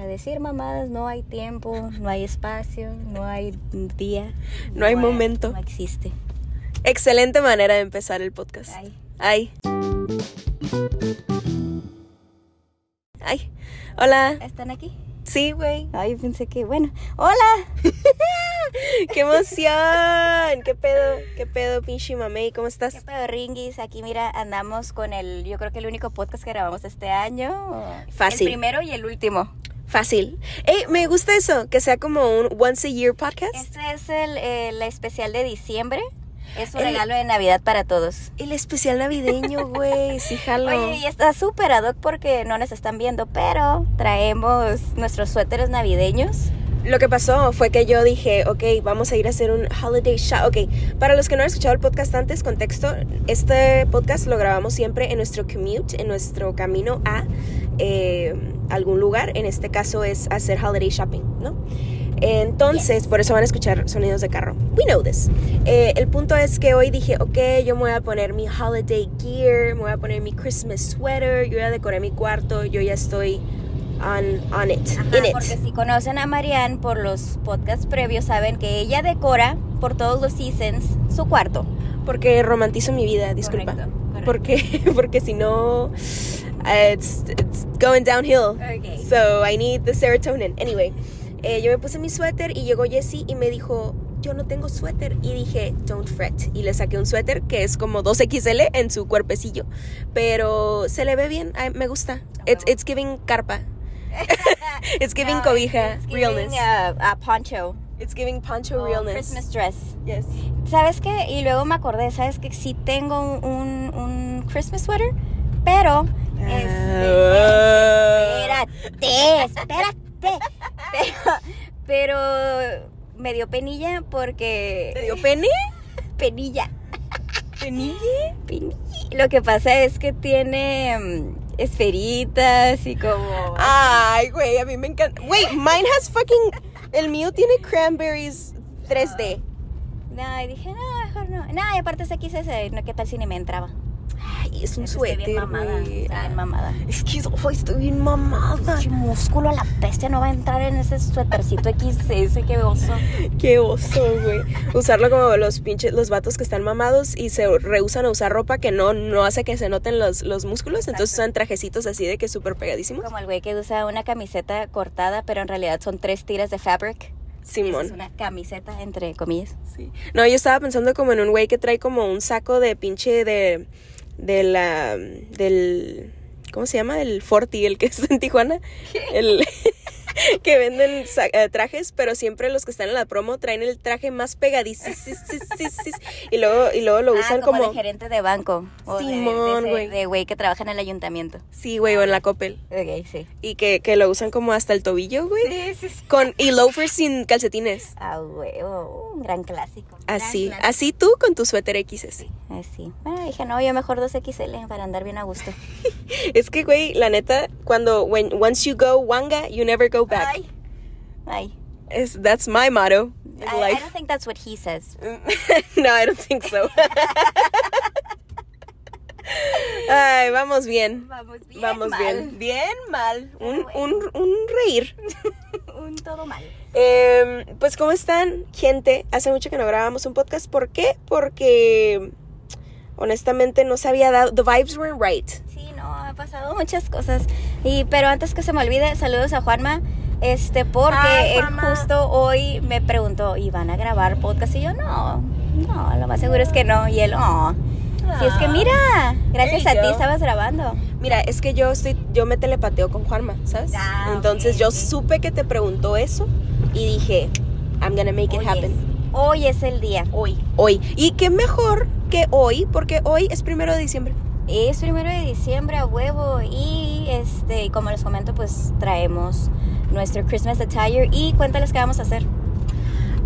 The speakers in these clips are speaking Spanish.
Para decir mamadas no hay tiempo, no hay espacio, no hay día. No hay momento. No existe. Excelente manera de empezar el podcast. Ay. Ay. Ay. Hola. ¿Están aquí? Sí, güey. Ay, pensé que, bueno. ¡Hola! ¡Qué emoción! ¿Qué pedo? ¿Qué pedo, pinche mamey? ¿Cómo ¿Qué estás? pedo, Ringis? Aquí, mira, andamos con el, yo creo que el único podcast que grabamos este año. Fácil. El primero y el último. Fácil. Ey, me gusta eso, que sea como un once a year podcast. Este es el, el especial de diciembre. Es un El- regalo de Navidad para todos. El especial navideño, güey. Sí, jalo. Oye, y está súper ad hoc porque no nos están viendo, pero traemos nuestros suéteres navideños. Lo que pasó fue que yo dije, ok, vamos a ir a hacer un holiday shop. Ok, para los que no han escuchado el podcast antes, contexto, este podcast lo grabamos siempre en nuestro commute, en nuestro camino a eh, algún lugar. En este caso es hacer holiday shopping, ¿no? Entonces, por eso van a escuchar sonidos de carro. We know this. Eh, el punto es que hoy dije, ok, yo me voy a poner mi holiday gear, me voy a poner mi Christmas sweater, yo ya decoré mi cuarto, yo ya estoy on, on it, Ajá, in it. porque si conocen a Marianne por los podcasts previos, saben que ella decora por todos los seasons su cuarto. Porque romantizo mi vida, disculpa. Correcto, correcto. Porque, porque si no, uh, it's, it's going downhill. Ok. So I need the serotonin. Anyway, eh, yo me puse mi suéter y llegó Jessie y me dijo, yo no tengo suéter. Y dije, don't fret. Y le saqué un suéter que es como 2XL en su cuerpecillo. Pero se le ve bien, me gusta. It's, it's giving carpa. it's giving No, cobija, it's giving, realness. uh, a poncho. It's giving poncho o realness. Christmas dress. Yes. ¿Sabes qué? Y luego me acordé, ¿sabes que Sí tengo un, Christmas sweater, pero... Ah. Espérate, espérate. Pero, pero me dio penilla porque... ¿Te dio pene? penilla. ¿Penille? Penilla. Lo que pasa es que tiene mm, esferitas y como... Ay, güey, a mí me encanta. Wait, mine has fucking. El mío tiene cranberries 3D. No, y dije, no, mejor no. No, y aparte quise ese, no, ¿qué tal si ni me entraba? Ay, es un Es estoy bien suéter, mamada, estoy bien mamada. Es que oh, estoy bien mamada. Pinche músculo a la bestia no va a entrar en ese suétercito XS, qué oso. Qué oso, güey. Usarlo como los pinches, los vatos que están mamados y se rehusan a usar ropa que no, no hace que se noten los, los músculos. Entonces usan trajecitos así de que súper pegadísimos. Como el güey que usa una camiseta cortada, pero en realidad son tres tiras de fabric. Simón. Es una camiseta, entre comillas. Sí. No, yo estaba pensando como en un güey que trae como un saco de pinche de. De la. del. ¿Cómo se llama? El Forti, el que es en Tijuana. El. que venden eh, trajes, pero siempre los que están en la promo traen el traje más pegadísimo. Y luego, y luego lo Ah, usan como, como. de gerente de banco. O Simón, güey. De güey que trabaja en el ayuntamiento. Sí, güey, o en la Coppel. Ok, sí. Y que, que lo usan como hasta el tobillo, güey. Sí, sí, sí. Con, y loafers sin calcetines. Ah, huevo, un gran clásico. Así, clásico. así tú con tu suéter XS. Así. Bueno, dije, no, yo mejor 2XL para andar bien a gusto. Es que, güey, la neta, cuando, when, once you go wanga, you never go back. Ay. Es, that's my motto in I, don't think that's what he says. no, I don't think so. Ay, vamos bien. Vamos bien. vamos mal. bien. Bien mal. Un, un, un reír. Un todo mal. Em, pues, ¿cómo están, gente? Hace mucho que no grabamos un podcast. ¿Por qué? Porque, honestamente, no se había dado. The vibes weren't right. Sí, ha pasado muchas cosas. Y pero antes que se me olvide, saludos a Juanma. Este, porque Ay, él Juanma. justo hoy me preguntó, ¿y van a grabar podcast? Y yo, no, no, lo más seguro es que no. Y él, no. Si es que mira, gracias a ti estabas grabando. Mira, es que yo estoy, yo me telepateo con Juanma, ¿sabes? Ah, Entonces yo supe que te preguntó eso y dije, I'm gonna make it Hoy happen. es, hoy es el día. Hoy. Hoy. Y qué mejor que hoy, porque hoy es primero de diciembre. Es primero de diciembre a huevo y este, como les comento, pues traemos nuestro Christmas attire y cuéntales qué vamos a hacer.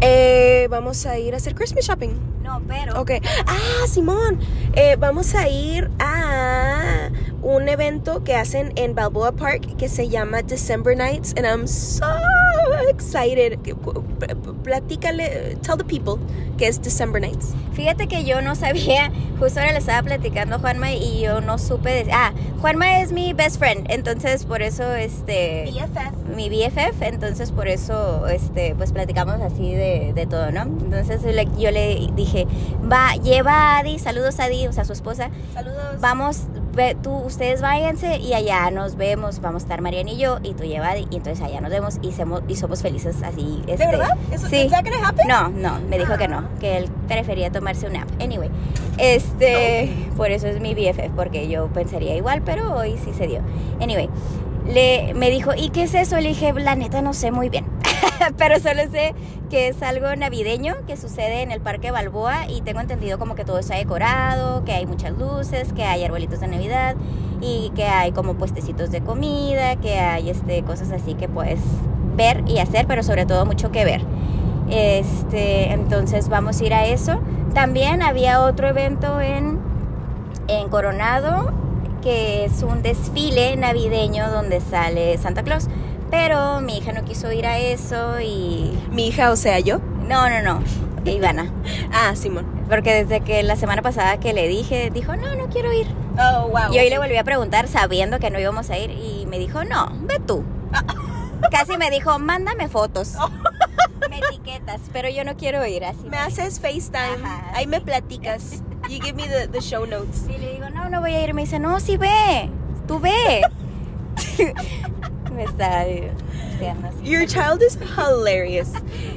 Eh, vamos a ir a hacer Christmas shopping. No, pero Ok. Ah, Simón. Eh, vamos a ir a un evento que hacen en Balboa Park que se llama December Nights. And I'm so excited. Platícale, tell the people que es December Nights. Fíjate que yo no sabía, justo ahora le estaba platicando a Juanma y yo no supe de, ah, Juanma es mi best friend, entonces por eso este mi BFF, entonces por eso este pues platicamos así de, de todo, ¿no? Entonces yo le dije, "Va, lleva a Adi, saludos a Adi, o sea, su esposa, Saludos. vamos, ve, tú, ustedes váyanse y allá nos vemos, vamos a estar Mariana y yo, y tú lleva y entonces allá nos vemos y, somos, y somos felices así. ¿De este, verdad? ¿Eso, sí. No, no, me dijo que no, que él prefería tomarse un nap. Anyway, este, por eso es mi BFF, porque yo pensaría igual, pero hoy sí se dio. Anyway, le, me dijo, ¿y qué es eso? Le dije, la neta no sé muy bien, pero solo sé que es algo navideño que sucede en el Parque Balboa y tengo entendido como que todo está decorado, que hay muchas luces, que hay arbolitos de Navidad y que hay como puestecitos de comida, que hay este, cosas así que puedes ver y hacer, pero sobre todo mucho que ver. Este, entonces vamos a ir a eso. También había otro evento en, en Coronado, que es un desfile navideño donde sale Santa Claus. Pero mi hija no quiso ir a eso y... Mi hija, o sea, yo. No, no, no, Ivana. Ah, Simón. Porque desde que la semana pasada que le dije, dijo, no, no quiero ir. Oh, wow. Y hoy le volví a preguntar sabiendo que no íbamos a ir y me dijo, no, ve tú. Casi me dijo, mándame fotos. Me etiquetas, pero yo no quiero ir así. Me haces FaceTime. Ajá, Ahí me platicas. You give me the, the show notes. Y le digo, no, no voy a ir. Me dice, no, sí ve, tú ve. Me está diciendo así. Your child is hilarious.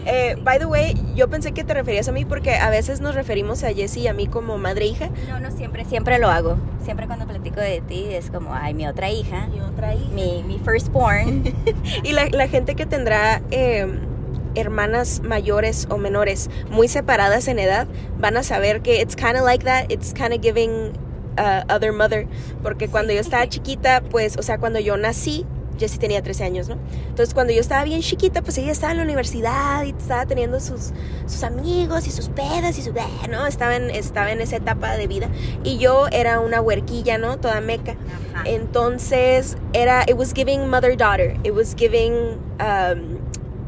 Eh, by the way, yo pensé que te referías a mí porque a veces nos referimos a Jessie y a mí como madre e hija. No, no, siempre, siempre lo hago. Siempre cuando platico de ti es como, ay, mi otra hija, Y otra hija. mi, mi firstborn. Y la, la gente que tendrá eh, hermanas mayores o menores muy separadas en edad van a saber que it's kind of like that. It's kind of giving uh, other mother. Porque cuando yo estaba chiquita, pues, o sea, cuando yo nací, Jessie tenía 13 años, ¿no? Entonces, cuando yo estaba bien chiquita, pues ella estaba en la universidad y estaba teniendo sus, sus amigos y sus pedas y su... ¿no? Estaba en, estaba en esa etapa de vida. Y yo era una huerquilla, ¿no? Toda meca. Ajá. Entonces era, it was giving mother daughter, it was giving um,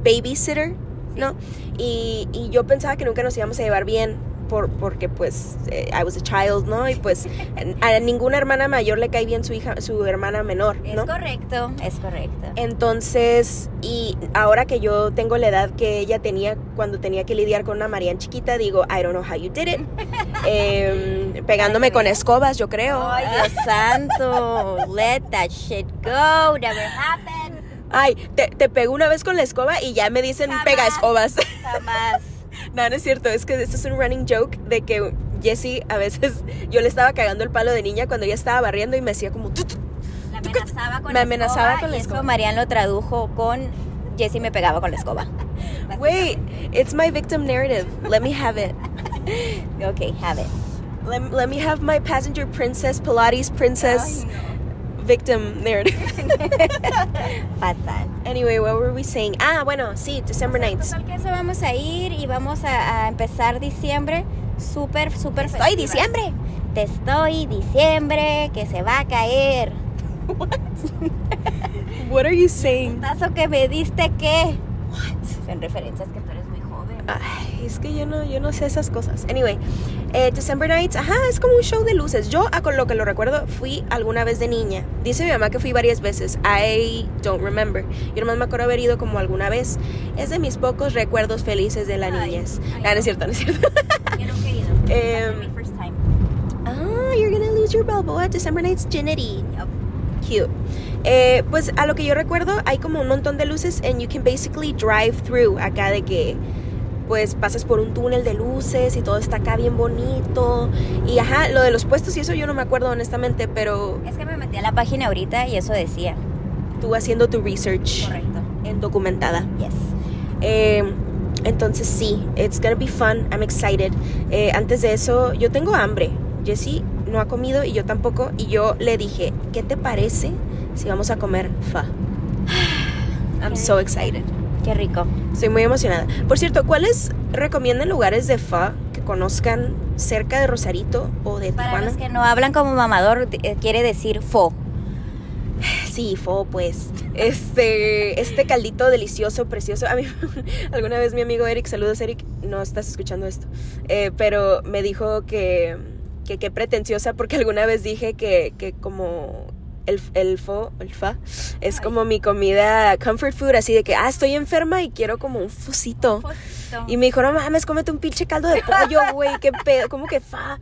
babysitter, ¿no? Y, y yo pensaba que nunca nos íbamos a llevar bien por, porque pues eh, I was a child, ¿no? Y pues a ninguna hermana mayor le cae bien su hija, su hermana menor, Es ¿no? correcto, es correcto. Entonces, y ahora que yo tengo la edad que ella tenía cuando tenía que lidiar con una Marian chiquita, digo, I don't know how you did it. Em, pegándome con escobas, yo creo. Ay, Dios santo, let that shit go, never happened, Ay, te, te pego una vez con la escoba y ya me dicen Jamás. pega escobas. jamás. No, no es cierto, es que esto es un running joke de que Jessie a veces yo le estaba cagando el palo de niña cuando ella estaba barriendo y me hacía como. La amenazaba con Me amenazaba con la y escoba. eso Marian lo tradujo con Jessie me pegaba con la escoba. Wait, it's my victim narrative. Let me have it. Ok, have it. Let, let me have my passenger princess, Pilates princess victim narrative. Fatal. anyway, what were we saying? Ah, bueno, sí, December 9th. Total que eso vamos a ir y vamos a, a empezar diciembre súper, súper Estoy diciembre. Te estoy diciembre que se va a caer. What are you saying? Tazo que me diste que. Son referencias que tú eres muy joven. Ay, es que yo no, yo no sé esas cosas. Anyway, eh, December Nights, ajá, es como un show de luces. Yo, a con lo que lo recuerdo, fui alguna vez de niña. Dice mi mamá que fui varias veces. I don't remember. Yo nomás me acuerdo haber ido como alguna vez. Es de mis pocos recuerdos felices de la Ay, niñez. ay, Ah, no es cierto, no es cierto. Yo nunca he ido. Em, first time. ah, you're gonna lose your Balboa December Nights Ginity. Yup. Cute. Eh, pues a lo que yo recuerdo hay como un montón de luces and you can basically drive through acá de que pues pasas por un túnel de luces y todo está acá bien bonito y ajá, lo de los puestos y eso yo no me acuerdo honestamente, pero Es que me metí a la página ahorita y eso decía. tú haciendo tu research Correcto. en documentada. Yes. Eh, entonces sí, it's gonna be fun, I'm excited. Eh, antes de eso, yo tengo hambre. Jessie no ha comido y yo tampoco. Y yo le dije, ¿qué te parece si vamos a comer fa? I'm so excited. Qué rico. Estoy muy emocionada. Por cierto, ¿cuáles recomiendan lugares de fa que conozcan cerca de Rosarito o de Para Tijuana? los que no hablan como mamador, eh, quiere decir fo. Sí, Sí, fo, pues. Este, este caldito delicioso, precioso. A mí, alguna vez mi amigo Eric, saludos Eric, no estás escuchando esto, eh, pero me dijo que, que qué pretenciosa porque alguna vez dije que, que como el, el fo, el fa, es como mi comida comfort food, así de que, ah, estoy enferma y quiero como un fosito. Y me dijo, no mames, cómete un pinche caldo de pollo, güey, qué pedo, como que fa.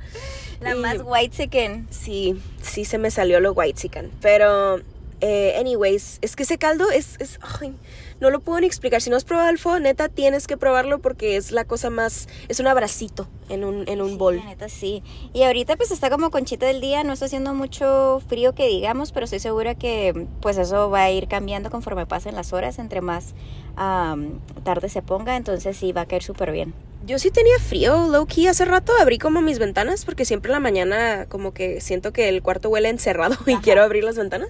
La Y- más white chicken. Sí, sí se me salió lo white chicken. Pero, eh, anyways, es que ese caldo es, es ay, no lo puedo ni explicar. Si no has probado el pho, neta, tienes que probarlo porque es la cosa más, es un abracito en un, en un Sí, bol. la neta sí. Y ahorita pues está como conchita del día, no está haciendo mucho frío que digamos, pero estoy segura que pues eso va a ir cambiando conforme pasen las horas, entre más am, tarde se ponga, entonces sí va a caer súper bien. Yo sí tenía frío, low key, hace rato abrí como mis ventanas porque siempre en la mañana como que siento que el cuarto huele encerrado y quiero abrir las ventanas.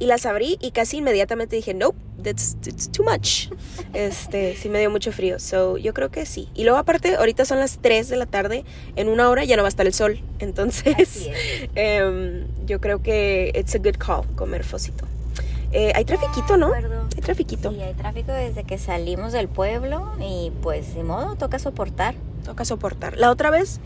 Y las abrí y casi inmediatamente dije, nope, that's, too much. Este, sí me dio mucho frío. So, yo creo que sí. Y luego aparte, ahorita son las 3 de la tarde, en una hora ya no va a estar el sol. Entonces, em, yo creo que it's a good call comer fosito. Eh, hay trafiquito, ¿no? Acuerdo. Hay trafiquito. Sí, hay tráfico desde que salimos del pueblo y pues de modo, toca soportar. Toca soportar. La otra vez,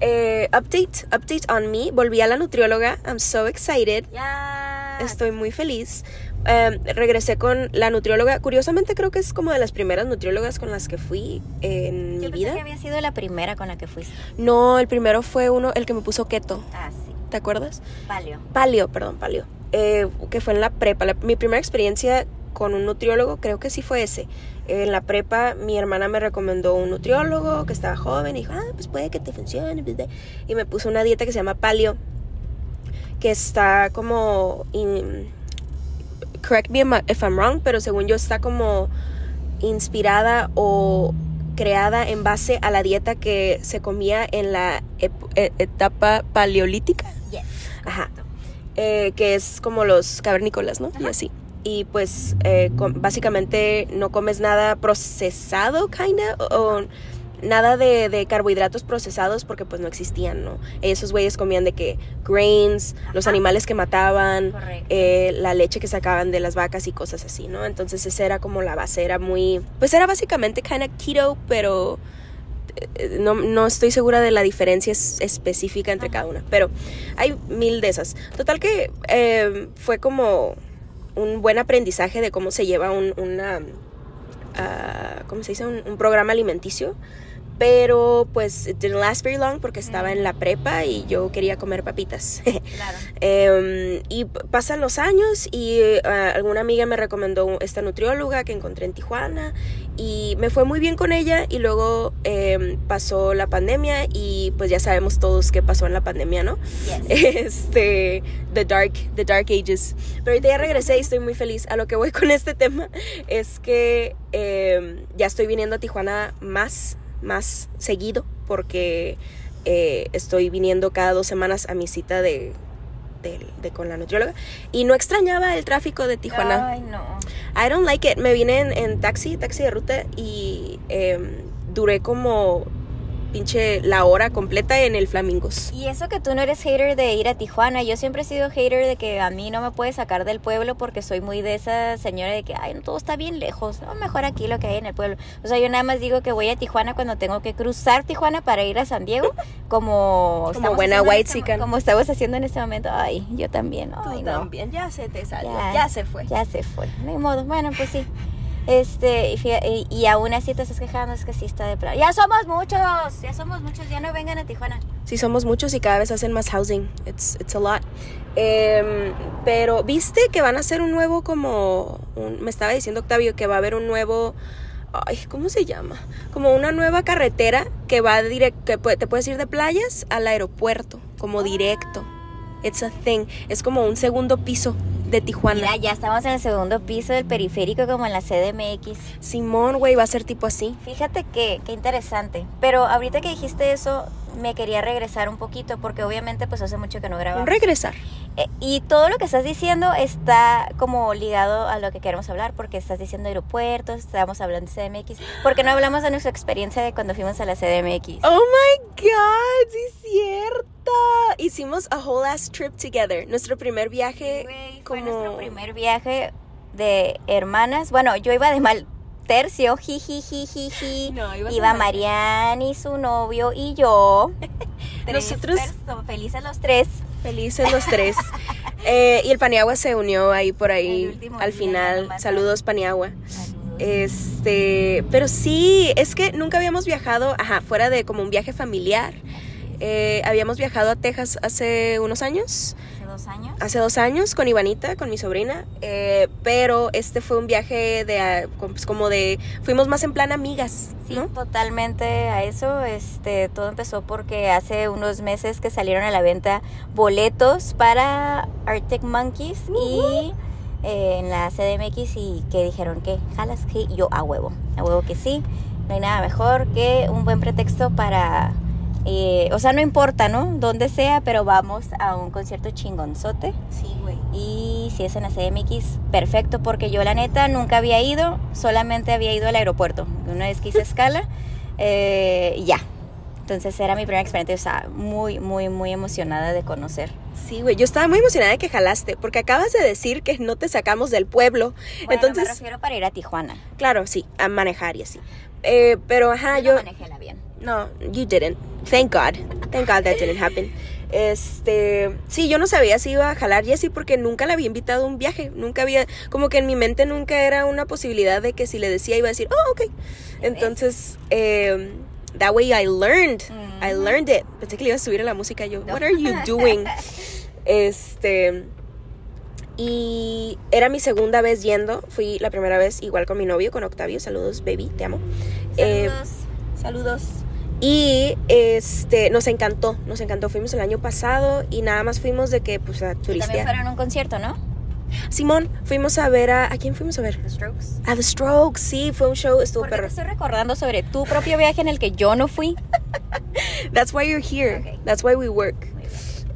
eh, update, update on me. Volví a la nutrióloga. I'm so excited. Ya. Estoy muy feliz. Eh, regresé con la nutrióloga. Curiosamente creo que es como de las primeras nutriólogas con las que fui en Yo mi pensé vida. que había sido la primera con la que fuiste. No, el primero fue uno, el que me puso keto. Ah, sí. ¿Te acuerdas? Palio. Palio, perdón, palio. Eh, que fue en la prepa. La- mi primera experiencia con un nutriólogo creo que sí fue ese. En la prepa mi hermana me recomendó un nutriólogo que estaba joven y dijo, ah, pues puede que te funcione. bla". Y me puso una dieta que se llama palio, que está como... in- correct me if I'm wrong, pero según yo está como inspirada o creada en base a la dieta que se comía en la e- etapa paleolítica. Yes. Ajá. Eh, que es como los cavernícolas, ¿no? Y así. Y pues eh, básicamente no comes nada procesado, kinda, o, o nada de, de carbohidratos procesados porque pues no existían, ¿no? Esos güeyes comían de que grains, los animales que mataban, eh, la leche que sacaban de las vacas y cosas así, ¿no? Entonces esa era como la base, era muy, pues era básicamente kinda keto, pero no, no estoy segura de la diferencia es- específica entre cada una, pero hay mil de esas. Total que eh, fue como un buen aprendizaje de cómo se lleva un, una, ah, ¿cómo se dice? Un, un programa alimenticio. Pero pues it didn't last very long porque estaba en la prepa y yo quería comer papitas. Claro. Em, y pasan los años y eh, alguna amiga me recomendó esta nutrióloga que encontré en Tijuana y me fue muy bien con ella y luego em, pasó la pandemia y pues ya sabemos todos qué pasó en la pandemia, ¿no? Yes. Este, the dark, the dark ages. Pero ahorita ya regresé y estoy muy feliz. A lo que voy con este tema es que em, ya estoy viniendo a Tijuana más, más seguido porque eh, estoy viniendo cada dos semanas a mi cita de, de, de- con la nutrióloga y no extrañaba el tráfico de Tijuana. Ay, no. I don't like it. Me vine en, en taxi, taxi de ruta y em, duré como pinche la hora completa en el Flamingos. Y eso que tú no eres hater de ir a Tijuana, yo siempre he sido hater de que a mí no me puede sacar del pueblo porque soy muy de esa señora de que, ay, no, todo está bien lejos, no, mejor aquí lo que hay en el pueblo. O sea, yo nada más digo que voy a Tijuana cuando tengo que cruzar Tijuana para ir a San Diego, como... estamos buena white este chican. Como estamos haciendo en este momento. Ay, yo también, ay, no. ya se te salió, Ya. se fue. Ya se fue, no hay modo. Bueno, pues sí. Este, y, y, y aún así te estás quejando, es que sí está de plano. Ya somos muchos, ya somos muchos, ya no vengan a Tijuana. Sí, somos muchos y cada vez hacen más housing. It's, it's a lot. Em, pero, ¿viste que van a hacer un nuevo como... un- me estaba diciendo Octavio que va a haber un nuevo... Ay, ¿cómo se llama? Como una nueva carretera que va directo... Que te puedes ir de playas al aeropuerto, como directo. It's a thing. Es como un segundo piso de Tijuana. Mira, ya estamos en el segundo piso del periférico como en la CDMX. Simón, güey, va a ser tipo así. Fíjate que, qué interesante. Pero ahorita que dijiste eso, me quería regresar un poquito porque obviamente pues hace mucho que no grabamos. Regresar. Eh, y todo lo que estás diciendo está como ligado a lo que queremos hablar porque estás diciendo aeropuertos, estamos hablando de CDMX, porque no hablamos de nuestra experiencia de cuando fuimos a la CDMX. Oh my god, sí es cierta. Hicimos a whole ass trip together. Nuestro primer viaje fue como nuestro primer viaje de hermanas. Bueno, yo iba de mal tercio, jijijijiji. No, iba mal Marianne y su novio y yo. Tres Nosotros- felices los tres. felices los tres. Eh, y el Paniagua se unió ahí por ahí al final. Saludos Paniagua. Este, pero sí, es que nunca habíamos viajado, ajá, fuera de como un viaje familiar. Eh, habíamos viajado a Texas hace unos años, dos años. hace dos años con Ivanita, con mi sobrina, eh, pero este fue un viaje de, ah, pues, como de, fuimos más en plan amigas, Sí, ¿no? totalmente a eso. Este, todo empezó porque hace unos meses que salieron a la venta boletos para Arctic Monkeys y eh, en la CDMX y que dijeron que jalas que yo a huevo, a huevo que sí. No hay nada mejor que un buen pretexto para, eh, o sea, no importa, ¿no? Donde sea, pero vamos a un concierto chingonzote. Sí, güey. Y si es en la CDMX, perfecto, porque yo la neta nunca había ido, solamente había ido al aeropuerto. Una vez que hice escala, eh, ya. Entonces era mi primera experiencia, o sea, muy, muy, muy emocionada de conocer. Sí, güey, yo estaba muy emocionada de que jalaste, porque acabas de decir que no te sacamos del pueblo. Bueno, Entonces, me refiero para ir a Tijuana. claro, sí, a manejar y así. Eh, pero ajá, yo yo... no manejé el avión. No, you didn't. Thank God. Thank God that didn't happen. Este, sí, yo no sabía si iba a jalar Jessie porque nunca la había invitado a un viaje. Nunca había, como que en mi mente nunca era una posibilidad de que si le decía iba a decir, oh, ok. Entonces, eh, that way I learned. I Ujú. learned it. Pensé que le iba a subir a la música. Yo, what are you doing? Este, y era mi segunda vez yendo. Fui la primera vez igual con mi novio, con Octavio. Saludos, baby, te amo. Eh, Saludos. Y este nos encantó, nos encantó. Fuimos el año pasado y nada más fuimos de que pues a También turistear. fueron a un concierto, ¿no? Simón, fuimos a ver a ¿a quién fuimos a ver? The Strokes. A The Strokes, sí, fue un show, estuvo ¿Por qué te perro. estoy recordando sobre tu propio viaje en el que yo no fui? That's why you're here. That's why we work.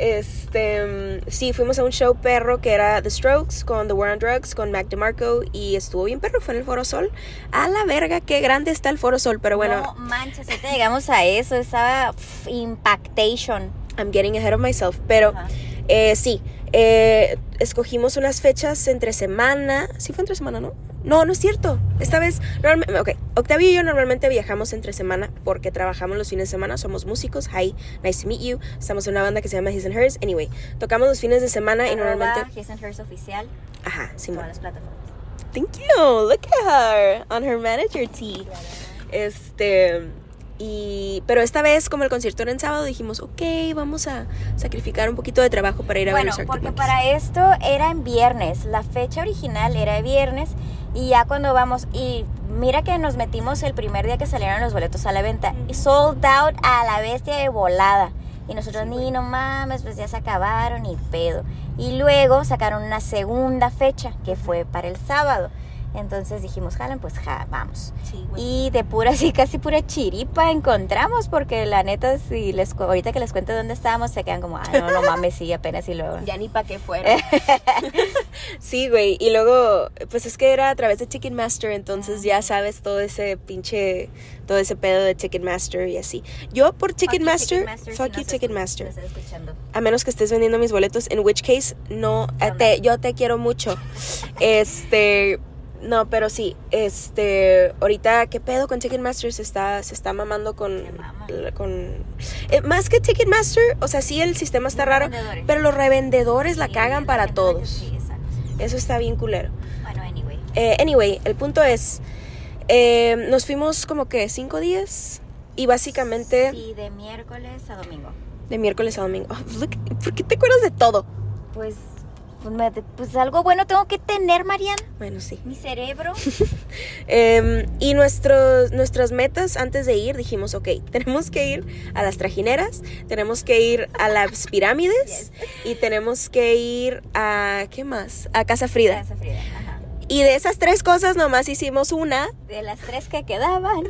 Este, sí, fuimos a un show perro que era The Strokes con The War on Drugs, con Mac DeMarco y estuvo bien perro, fue en el Foro Sol. A la verga, qué grande está el Foro Sol, pero bueno, No manches, ahorita llegamos a eso, estaba impactation. I'm getting ahead of myself, pero. Eh, sí, eh, escogimos unas fechas entre semana. Sí fue entre semana, ¿no? No, no es cierto. Esta vez, normalmente, ok, Octavio y yo normalmente viajamos entre semana porque trabajamos los fines de semana, somos músicos. Hi, nice to meet you. Estamos en una banda que se llama His and Hers. Anyway, tocamos los fines de semana y Arroba normalmente... His and Hers oficial Ajá, Simón. todas las plataformas. Thank you. Look at her on her manager tee. Este. Y, pero esta vez, como el concierto era en sábado, dijimos, ok, vamos a sacrificar un poquito de trabajo para ir a ver Bueno, los Arctic porque Monkeys". para esto era en viernes, la fecha original era de viernes y ya cuando vamos y mira que nos metimos el primer día que salieron los boletos a la venta y sold out a la bestia de volada. Y nosotros ni no mames, pues ya se acabaron y pedo. Y luego sacaron una segunda fecha que fue para el sábado. Entonces dijimos, jalan, pues ja, vamos. Sí, güey. Y de pura, así casi pura chiripa encontramos, porque la neta, si les ahorita que les cuento dónde estábamos, se quedan como, ay, no, no mames, sí, apenas y luego. Ya ni pa' qué fuera. sí, güey. Y luego, pues es que era a través de Ticketmaster, entonces ya sabes todo ese pinche, todo ese pedo de Ticketmaster y así. Yo por Ticketmaster, fuck you Ticketmaster. A menos que estés vendiendo mis boletos, en which case, no, eh, No, te- yo te quiero mucho. Este, no, pero sí, este, ahorita, ¿qué pedo con Ticketmaster? Se está, se está mamando con, con, eh, más que Ticketmaster, o sea, sí el sistema está Los raro, pero los revendedores la Sí, cagan para todos. Sí. Eso está bien culero. Bueno, anyway. Eh, anyway, el punto es, eh, nos fuimos como que cinco días y básicamente Sí, de miércoles a domingo. de miércoles a domingo. Oh, look, ¿Por qué te acuerdas de todo? Pues, pues, pues algo bueno tengo que tener, Mariana. Bueno, sí. Mi cerebro. Em, y nuestros, nuestras metas antes de ir dijimos, ok, tenemos que ir a las trajineras, tenemos que ir a las pirámides y tenemos que ir a, ¿qué más? A Casa Frida. Casa Frida, ajá. Y de esas tres cosas nomás hicimos una. De las tres que quedaban.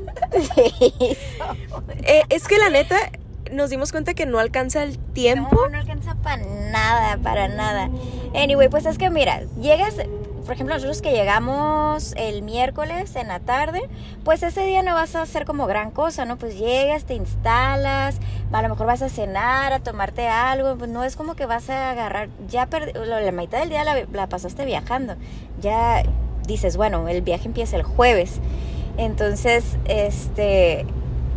Eh, es que la neta, nos dimos cuenta que no alcanza el tiempo. No, no alcanza para nada, para nada. Anyway, pues es que mira, llegas, por ejemplo, nosotros que llegamos el miércoles en la tarde, pues ese día no vas a hacer como gran cosa, ¿no? Pues llegas, te instalas, a lo mejor vas a cenar, a tomarte algo, pues no es como que vas a agarrar, ya la mitad del día la, la pasaste viajando, ya dices, bueno, el viaje empieza el jueves, entonces, este,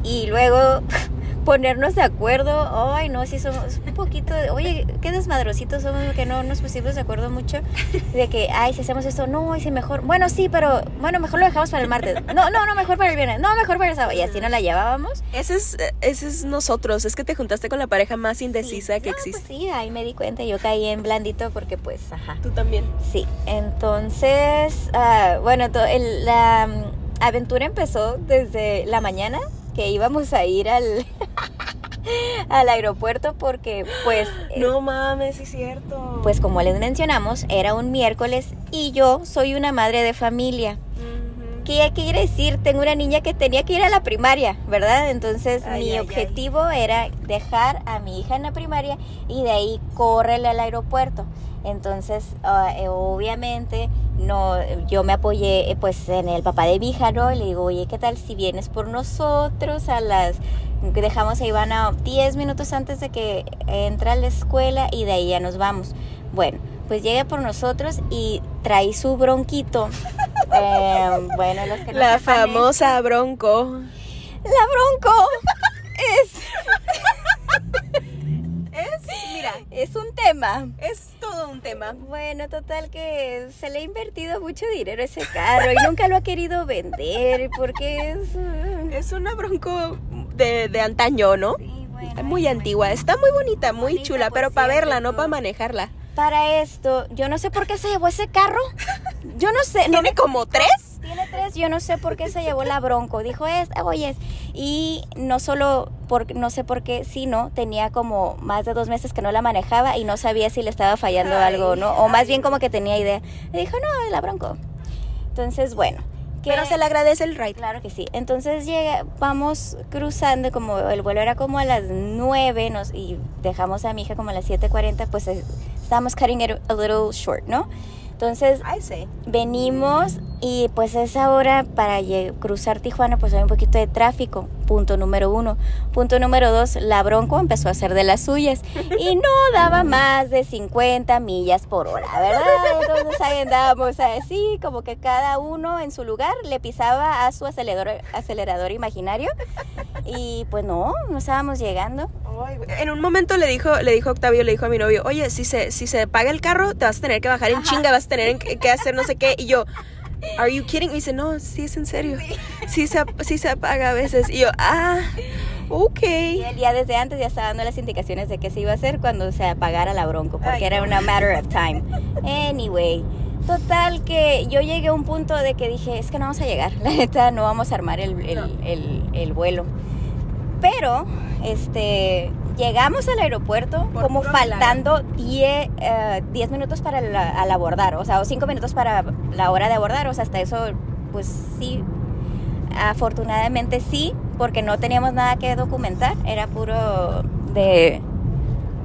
y luego ponernos de acuerdo, ay no, si somos un poquito, de- oye, qué desmadrositos somos que no nos pusimos de acuerdo mucho de que, ay, si hacemos esto, no, y si mejor, bueno, sí, pero, bueno, mejor lo dejamos para el martes, no, no, no, mejor para el viernes, no, mejor para el sábado, y así nos la llevábamos. Ese es, ese es nosotros, es que te juntaste con la pareja más indecisa que No, existe. Pues sí, ahí me di cuenta, yo caí en blandito porque pues, ajá. Tú también. Sí, entonces, ah, bueno, to- el- la mm, aventura empezó desde la mañana que íbamos a ir al, al aeropuerto porque pues, eh, No mames, es cierto. pues como les mencionamos, era un miércoles y yo soy una madre de familia. Ujú. ¿Qué quiere decir? Tengo una niña que tenía que ir a la primaria, ¿verdad? Entonces Ay, mi ay, ay. objetivo era dejar a mi hija en la primaria y de ahí córrele al aeropuerto. Entonces, eh, obviamente, no, yo me apoyé eh, pues en el papá de ¿no? Y le digo, oye, ¿qué tal si vienes por nosotros a las... Dejamos a Ivana 10 minutos antes de que entra a la escuela y de ahí ya nos vamos. Bueno, pues llega por nosotros y trae su bronquito. Eh, bueno, los que no La famosa Bronco. La bronco es, Es, mira, es un tema. es todo un tema. Bueno, total que se le ha invertido mucho dinero a ese carro y nunca lo ha querido vender porque es... uh, Es una Bronco de, de antaño, ¿no? sí, bueno, Muy antigua, está muy bonita, muy Bonita, chula, pero para verla, no para manejarla. Para esto, yo no sé por qué se llevó ese carro. Yo no sé. no ¿Tiene me como tres? Yo no sé por qué se llevó la bronco. Dijo, es, oye, y no solo, por, no sé por qué, sino tenía como más de dos meses que no la manejaba y no sabía si le estaba fallando Ay, algo o no. O más bien como que tenía idea. Y dijo, no, es la bronco. Entonces, bueno. ¿qué- Pero se le agradece el ride. Claro que sí. Entonces llega, vamos cruzando, como el vuelo era como a las 9 nos, y dejamos a mi hija como a las 7.40, pues eh, estábamos cutting it a little short, ¿no? Entonces venimos y pues a esa hora para cruzar Tijuana pues hay un poquito de tráfico, punto número uno. Punto número dos, la Bronco empezó a hacer de las suyas y no daba más de 50 millas por hora, ¿verdad? Entonces ahí andábamos así, como que cada uno en su lugar le pisaba a su acelerador, acelerador imaginario y pues no, no estábamos llegando. En un momento le dijo, le dijo Octavio, le dijo a mi novio, oye, si se, si se paga el carro, te vas a tener que bajar en chinga, vas a tener en- que hacer no sé qué. Y yo, ¿Are you kidding? Y dice, no, sí es en serio. Sí se, sí se apaga a veces. Y yo, ah, ok. Y él ya desde antes ya estaba dando las indicaciones de qué se iba a hacer cuando se apagara la bronco, porque Ay, era no. una matter of time. Anyway, total que yo llegué a un punto de que dije, es que no vamos a llegar, la neta no vamos a armar el, el- No. el- el vuelo. Pero, este, llegamos al aeropuerto Por como faltando 10 eh, 10 minutos para la- al abordar, o sea, o 5 minutos para la hora de abordar, o sea, hasta eso, pues sí, afortunadamente sí, porque no teníamos nada que documentar, era puro de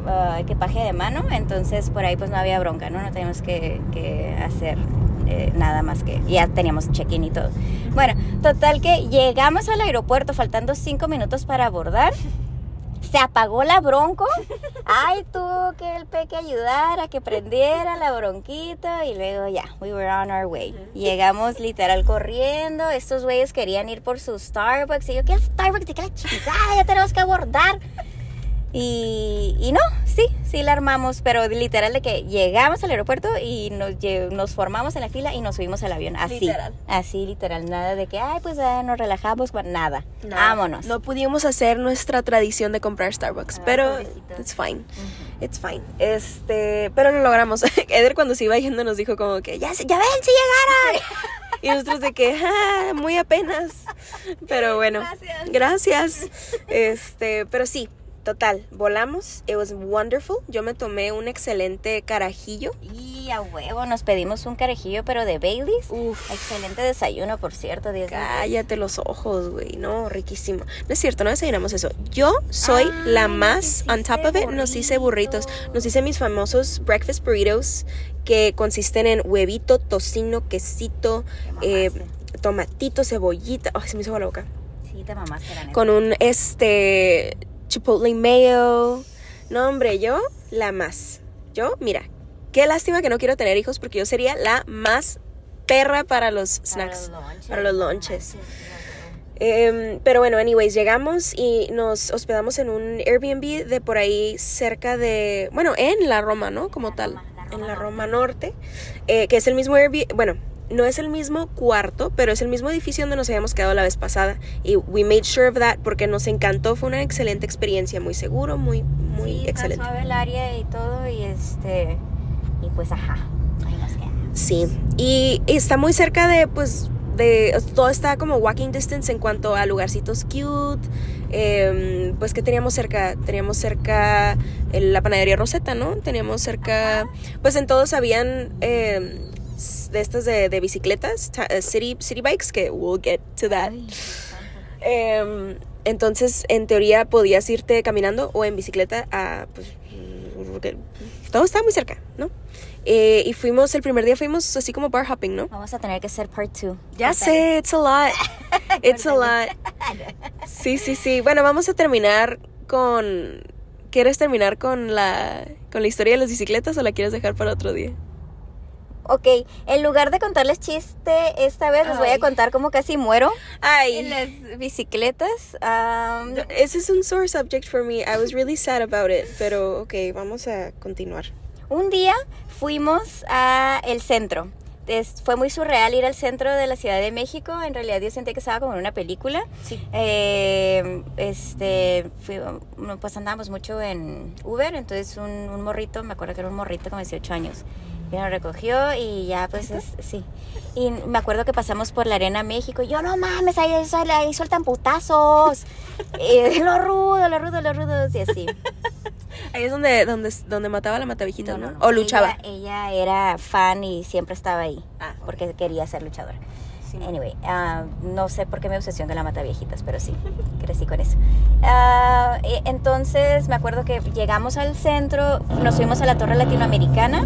ah, equipaje de mano, entonces por ahí pues no había bronca, ¿no? No teníamos que, que hacer eh, nada más que, ya teníamos check-in y todo. Bueno, total que llegamos al aeropuerto faltando cinco minutos para abordar. Se apagó la bronco. Ay, tuvo que el peque ayudar a que prendiera la bronquita y luego ya, we were on our way. Llegamos literal corriendo. Estos güeyes querían ir por su Starbucks y yo, ¿qué Starbucks? ¿De qué la chingada? Ya tenemos que abordar. Y, y no, sí, sí la armamos, pero literal de que llegamos al aeropuerto y nos, nos formamos en la fila y nos subimos al avión. Así, Literal. así literal, nada de que, ay, pues ah, nos relajamos, nada, No, vámonos. No pudimos hacer nuestra tradición de comprar Starbucks, Ah, pero it's fine. It's fine. Este, pero lo logramos. Eder cuando se iba yendo nos dijo como que ya, ya ven, si llegaron. Y nosotros de que, ah, muy apenas. Pero bueno, Gracias. gracias. Este, pero sí, total, volamos. It was wonderful. Yo me tomé un excelente carajillo. Y a huevo, nos pedimos un carejillo, pero de Baileys. Uf. Excelente desayuno, por cierto. 10 de 10. Cállate los ojos, güey. No, riquísimo. No es cierto, no desayunamos eso. Yo soy Ah, la más on top of it. Nos hice burritos. Nos hice mis famosos breakfast burritos que consisten en huevito, tocino, quesito, eh, tomatito, cebollita. Ay, se me hizo la boca. Sí, te mamaste, la neta. Con un este chipotle mayo. No, hombre, yo la más. Yo, mira, qué lástima que no quiero tener hijos porque yo sería la más perra para los snacks. para los lunches. Em, pero bueno, anyways, llegamos y nos hospedamos en un Airbnb de por ahí cerca de, bueno, en la Roma, ¿no? Como La tal, Roma, la en la Roma Norte, eh, que es el mismo Airbnb, bueno, no es el mismo cuarto, pero es el mismo edificio donde nos habíamos quedado la vez pasada y we made sure of that porque nos encantó, fue una excelente experiencia, muy seguro, muy, muy sí, está excelente. suave el área y todo, y este. Y pues, ajá. Ahí nos quedamos. Sí, y está muy cerca de, pues, de, todo está como walking distance en cuanto a lugarcitos cute. em, pues, que teníamos cerca? Teníamos cerca el- la panadería Rosetta, ¿no? Teníamos cerca, pues en todos habían em, de estas de, de bicicletas, ta- eh, city, city bikes, que we'll get to that. Ay. Em, entonces, en teoría, podías irte caminando o en bicicleta a, pues, porque todo estaba muy cerca, ¿no? Eh, y fuimos, el primer día fuimos así como bar hopping, ¿no? Vamos a tener que hacer part 2. Ya sé, it's a lot. It's a lot. Sí, sí, sí. Bueno, vamos a terminar con... ¿Quieres terminar con la, con la historia de las bicicletas o la quieres dejar para otro día? Ok, en lugar de contarles chiste, esta vez les voy a contar cómo casi muero en Ay, las bicicletas. Am, ese es un sore subject for me. I was really sad about it. Pero, ok, vamos a continuar. un día fuimos a el centro. Es- fue muy surreal ir al centro de la Ciudad de México. En realidad yo sentí que estaba como en una película. Sí. Eh, este, fui- pues andábamos mucho en Uber, entonces un, un morrito, me acuerdo que era un morrito con 18 años, y nos recogió y ya pues es- sí. Y me acuerdo que pasamos por la Arena México y yo, no mames, ahí, ahí, ahí sueltan putazos. Y, lo rudo, lo rudo, lo rudo, y así. Ahí es donde, donde, donde mataba la matavijita, ¿no? no, O luchaba. Ella, ella era fan y siempre estaba ahí, Ah, porque quería ser luchadora. sí. Anyway, ah, no sé por qué me obsesión con la mata viejitas, pero sí, crecí con eso. Ah, e- entonces me acuerdo que llegamos al centro, nos fuimos a la Torre Latinoamericana,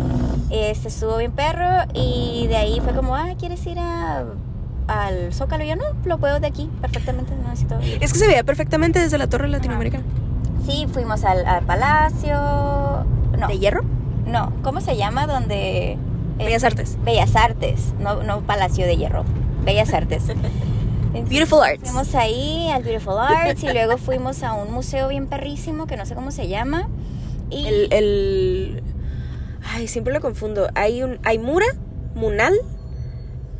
este estuvo bien perro y de ahí fue como, ah, ¿quieres ir a, al Zócalo? Y yo no, lo puedo de aquí perfectamente, no necesito. Es que se veía perfectamente desde la torre latinoamericana. Sí, fuimos al, al Palacio, no, ¿De hierro? no, ¿cómo se llama? Donde... Bellas Artes. Bellas Artes, no, no Palacio de Hierro, Bellas Artes. Beautiful Arts. Fuimos ahí al Beautiful Arts y luego fuimos a un museo bien perrísimo que no sé cómo se llama. Y El, el... Ay, siempre lo confundo. Hay un... Hay Mura, Munal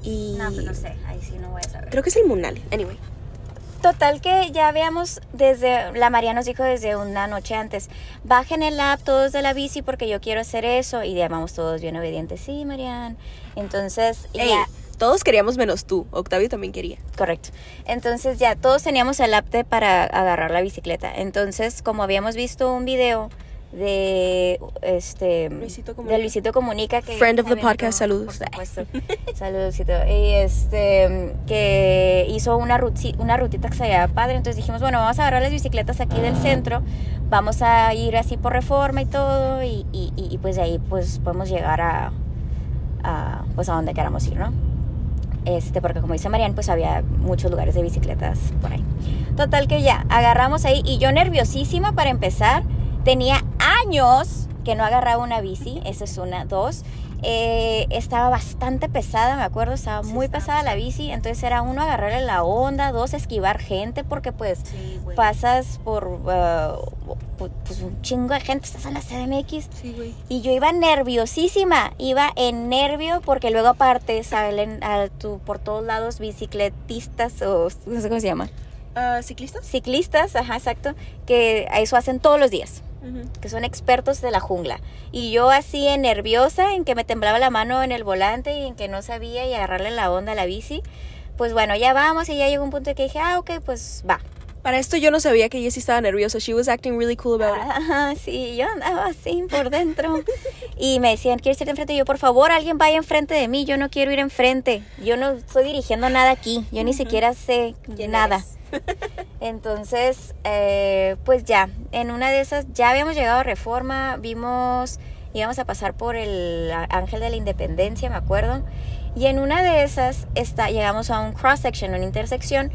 y... no, pues no sé, ahí sí no voy a saber. Creo que es el Munal. Anyway. Total que ya veamos desde, la María nos dijo desde una noche antes, bajen el app todos de la bici porque yo quiero hacer eso y llamamos todos bien obedientes, sí, Marian. Entonces, Ey, ya, todos queríamos menos tú. Octavio también quería. Correcto. Entonces ya todos teníamos el app de para agarrar la bicicleta. Entonces, como habíamos visto un video de este Luisito Comunica. de Luisito Comunica que Friend of the podcast, hizo- saludos. Por supuesto. Y este que hizo una ruti- una rutita que se veía padre, entonces dijimos, bueno, vamos a agarrar las bicicletas aquí del centro, vamos a ir así por Reforma y todo y, y- y- y, pues de ahí pues podemos llegar a, a pues a donde queramos ir, ¿no? Este, porque como dice Marian, pues había muchos lugares de bicicletas por ahí. Total que ya, agarramos ahí y yo nerviosísima para empezar, tenía años que no agarraba una bici, esa es una, dos. Eh, estaba bastante pesada, me acuerdo, estaba Sí, muy estaba pesada la bici, entonces era uno agarrarle la onda, dos esquivar gente, porque pues Sí, pasas por uh, pues un chingo de gente, estás en la CDMX, Sí, güey. y yo iba nerviosísima, iba en nervio porque luego aparte salen a tu, por todos lados bicicletistas o no sé cómo se llama, Ah, ¿Ciclistas? ciclistas, ajá, exacto, que eso hacen todos los días, Que son expertos de la jungla. Y yo así en nerviosa, en que me temblaba la mano en el volante y en que no sabía y agarrarle la onda a la bici. Pues bueno, ya vamos y ya llegó un punto en que dije, ah, ok, pues va. Para esto yo no sabía que Jessie estaba nerviosa. She was acting really cool about it. Ajá, sí, yo andaba así por dentro. Y me decían, ¿quieres ir enfrente? Y yo, por favor, alguien vaya enfrente de mí. Yo no quiero ir enfrente. Yo no estoy dirigiendo nada aquí. Yo ni siquiera sé ¿Quién nada. Entonces, eh, pues ya, en una de esas ya habíamos llegado a Reforma, vimos, íbamos a pasar por el Ángel de la Independencia, me acuerdo. Y en una de esas está, llegamos a un cross section, una intersección,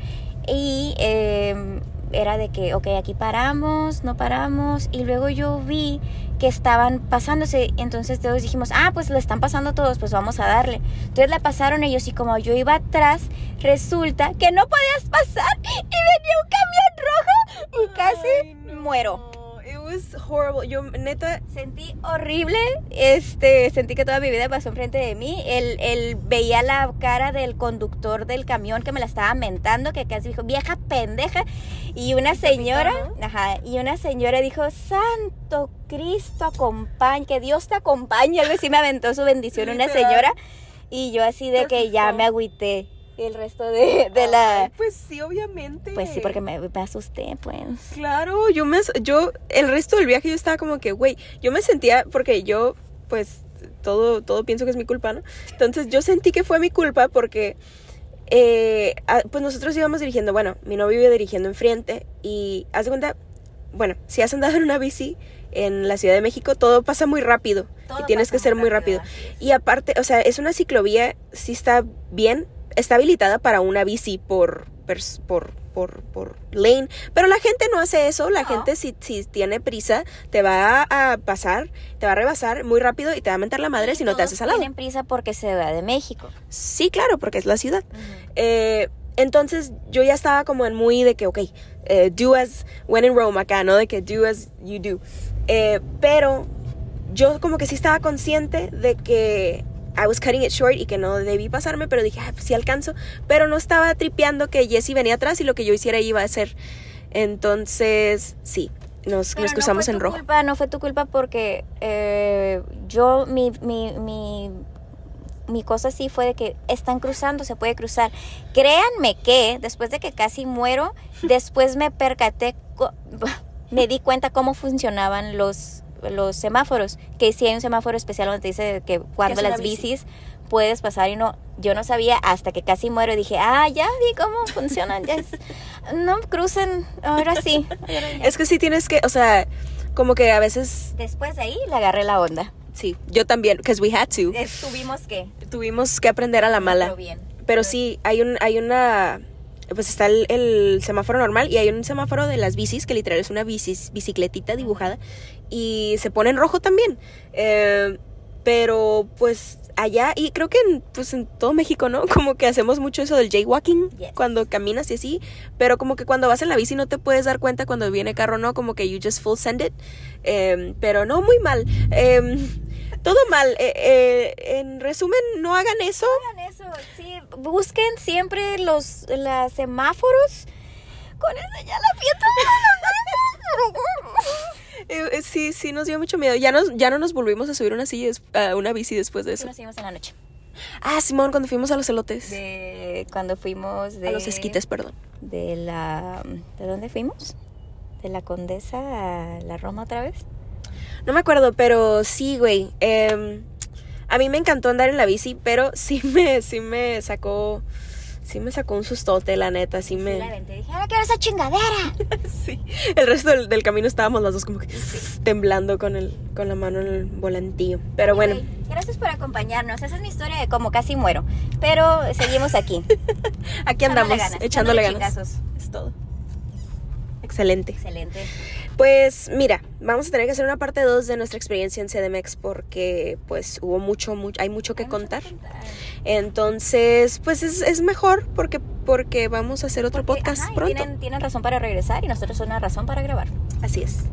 y eh, era de que, ok, aquí paramos, no paramos, y luego yo vi que estaban pasándose, entonces todos dijimos, ah, pues le están pasando todos, pues vamos a darle. Entonces la pasaron ellos y como yo iba atrás, resulta que no podías pasar y venía un camión rojo y casi Ay, no. muero. It was horrible. Yo, neta, Sentí horrible, este, sentí que toda mi vida pasó enfrente de mí. Él, él veía la cara del conductor del camión que me la estaba mentando, que casi dijo, vieja pendeja. Y una señora, ajá, y una señora dijo, Santo Cristo acompañe, que Dios te acompañe. Algo así me aventó su bendición una señora. Y yo así de que ya me agüité el resto de, de la... Pues sí, obviamente. Pues sí, porque me, me asusté, pues. Claro, yo me, yo, el resto del viaje yo estaba como que, güey, yo me sentía, porque yo, pues, todo, todo pienso que es mi culpa, ¿no? Entonces yo sentí que fue mi culpa porque, eh, pues nosotros íbamos dirigiendo, bueno, mi novio iba dirigiendo enfrente y, haz de cuenta, bueno, si has andado en una bici en la Ciudad de México, todo pasa muy rápido Todo y tienes que ser muy rápido, rápido. Y aparte, o sea, es una ciclovía, sí está bien, está habilitada para una bici por, por, por, por lane, pero la gente no hace eso, la No. gente si, si tiene prisa te va a pasar, te va a rebasar muy rápido y te va a mentar la madre si no te haces al lado. Tienen prisa porque se va de México. Sí, claro, porque es la ciudad. Eh, entonces yo ya estaba como en muy de que, ok, eh, do as when in Rome acá, ¿no? De que do as you do. Eh, pero yo como que sí estaba consciente de que I was cutting it short y que no debí pasarme, pero dije, ah, pues sí alcanzo. Pero no estaba tripeando que Jessie venía atrás y lo que yo hiciera iba a ser. Entonces, sí, nos, Pero nos cruzamos no fue en tu rojo. Culpa, no fue tu culpa porque eh, yo, mi, mi, mi, mi cosa sí fue de que están cruzando, se puede cruzar. Créanme que después de que casi muero, después me percaté, me di cuenta cómo funcionaban los, los semáforos. Que sí hay un semáforo especial donde te dice que cuando las bici. bicis puedes pasar y no, yo no sabía hasta que casi muero y dije, ah, ya vi cómo funcionan, ya es- no crucen, ahora sí. ahora ya". Es que sí tienes que, o sea, como que a veces, Después de ahí le agarré la onda. sí, yo también, because we had to. Tuvimos que. Tuvimos que aprender a la mala. bien. Pero sí, hay un, hay una, pues está el, el semáforo normal y hay un semáforo de las bicis que literal es una bicis, bicicletita dibujada y se pone en rojo también. Eh, pero pues allá, y creo que en, pues en todo México, ¿no? Como que hacemos mucho eso del jaywalking Yes. cuando caminas y así, pero como que cuando vas en la bici no te puedes dar cuenta cuando viene carro, ¿no? Como que you just full send it. Eh, pero no, muy mal. Eh, todo mal. Eh, eh, en resumen, no hagan eso. Hagan eso, sí. Busquen siempre los, los semáforos con esa ya la Eh, eh, sí, sí, nos dio mucho miedo. Ya, nos, ya no nos volvimos a subir una silla, a una bici después de Eso nos en la noche. Ah, Simón, cuando fuimos a los elotes. De cuando fuimos de. A los esquites, perdón. De la. ¿De dónde fuimos? De la Condesa a la Roma otra vez. No me acuerdo, pero sí, güey. em, a mí me encantó andar en la bici, pero sí me, sí me sacó, sí me sacó un sustote, la neta, sí Sí, me... la aventé. Dije, ahora quiero esa chingadera. Sí. El resto del, del camino estábamos las dos como que temblando con el, con la mano en el volantillo. Pero bueno, gracias por acompañarnos. Esa es mi historia de cómo casi muero. Pero seguimos aquí. aquí andamos, Echándole ganas, echándole ganas. Es todo. Excelente. Excelente. Pues mira, vamos a tener que hacer una parte 2 de nuestra experiencia en CDMX porque pues hubo mucho, mucho hay mucho que contar. Entonces, pues es, es mejor porque, porque vamos a hacer otro Porque, podcast ajá, pronto. Tienen, tienen razón para regresar y nosotros una razón para grabar. Así es.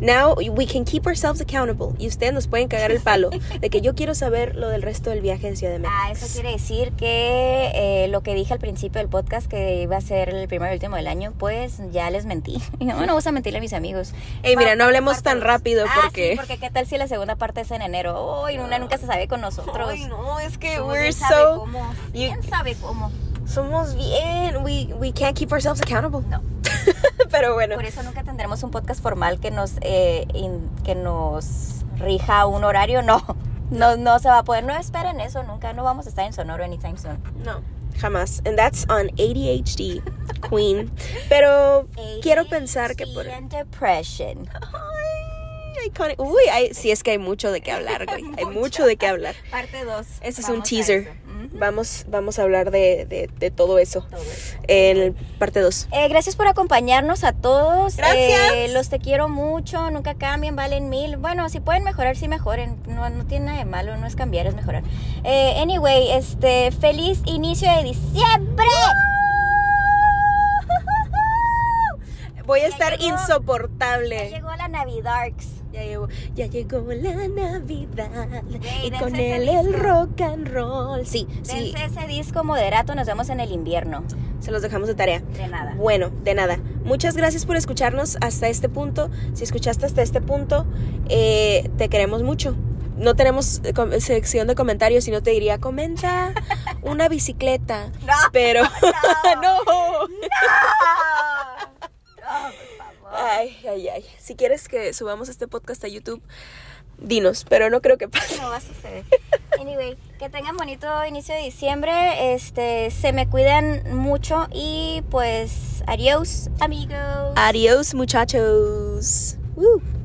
Now we can keep ourselves accountable y ustedes nos pueden cagar el palo de que yo quiero saber lo del resto del viaje en Ciudad de México. Ah, eso quiere decir que eh, lo que dije al principio del podcast que iba a ser el primero y último del año, pues ya les mentí. No me gusta mentirle a mis amigos. Ey, mira, no hablemos tan rápido Ah, porque... sí, porque qué tal si la segunda parte es en enero. Uy, una nunca se sabe con nosotros. Ay, no, es que we're sabe so... cómo. you- ¿Quién sabe cómo? Somos bien... We, we can't keep ourselves accountable. No. Pero bueno. Por eso nunca tendremos un podcast formal que nos, eh, in- que nos rija un horario. No, no, no se va a poder. No esperen eso nunca. No vamos a estar en Sonoro anytime soon. No, jamás. And that's on ADHD, Queen. Pero quiero pensar que por... And depression. Ay, iconic. Uy, hay- sí es que hay mucho de qué hablar, güey. Hay mucho de qué hablar. Parte 2. Ese es un teaser. Vamos, vamos a hablar de, de- de todo eso Todo eso. en el parte 2. Eh, gracias por acompañarnos a todos. Gracias. Eh, los te quiero mucho, nunca cambien, valen mil. Bueno, si pueden mejorar, sí mejoren. No, no tiene nada de malo, no es cambiar, es mejorar. Eh, anyway, este, feliz inicio de diciembre. Voy a Ya estar llegó. Ya insoportable. llegó la Navidarks. Ya llegó, ya llegó la Navidad y con él el rock and roll. Sí, sí, Dense ese disco moderato, nos vemos en el invierno. se los dejamos de tarea. De nada. Bueno, de nada. Muchas gracias por escucharnos hasta este punto. Si escuchaste hasta este punto, eh, te queremos mucho. No tenemos eh, com- sección de comentarios, sino te diría, comenta una bicicleta. No. Pero, no. No. Ay, ay, ay. Si quieres que subamos este podcast a YouTube, dinos, pero no creo que pase. No va a suceder. Anyway, que tengan bonito inicio de diciembre. Este, se me cuidan mucho y pues adiós, amigos. Adiós, muchachos. Woo.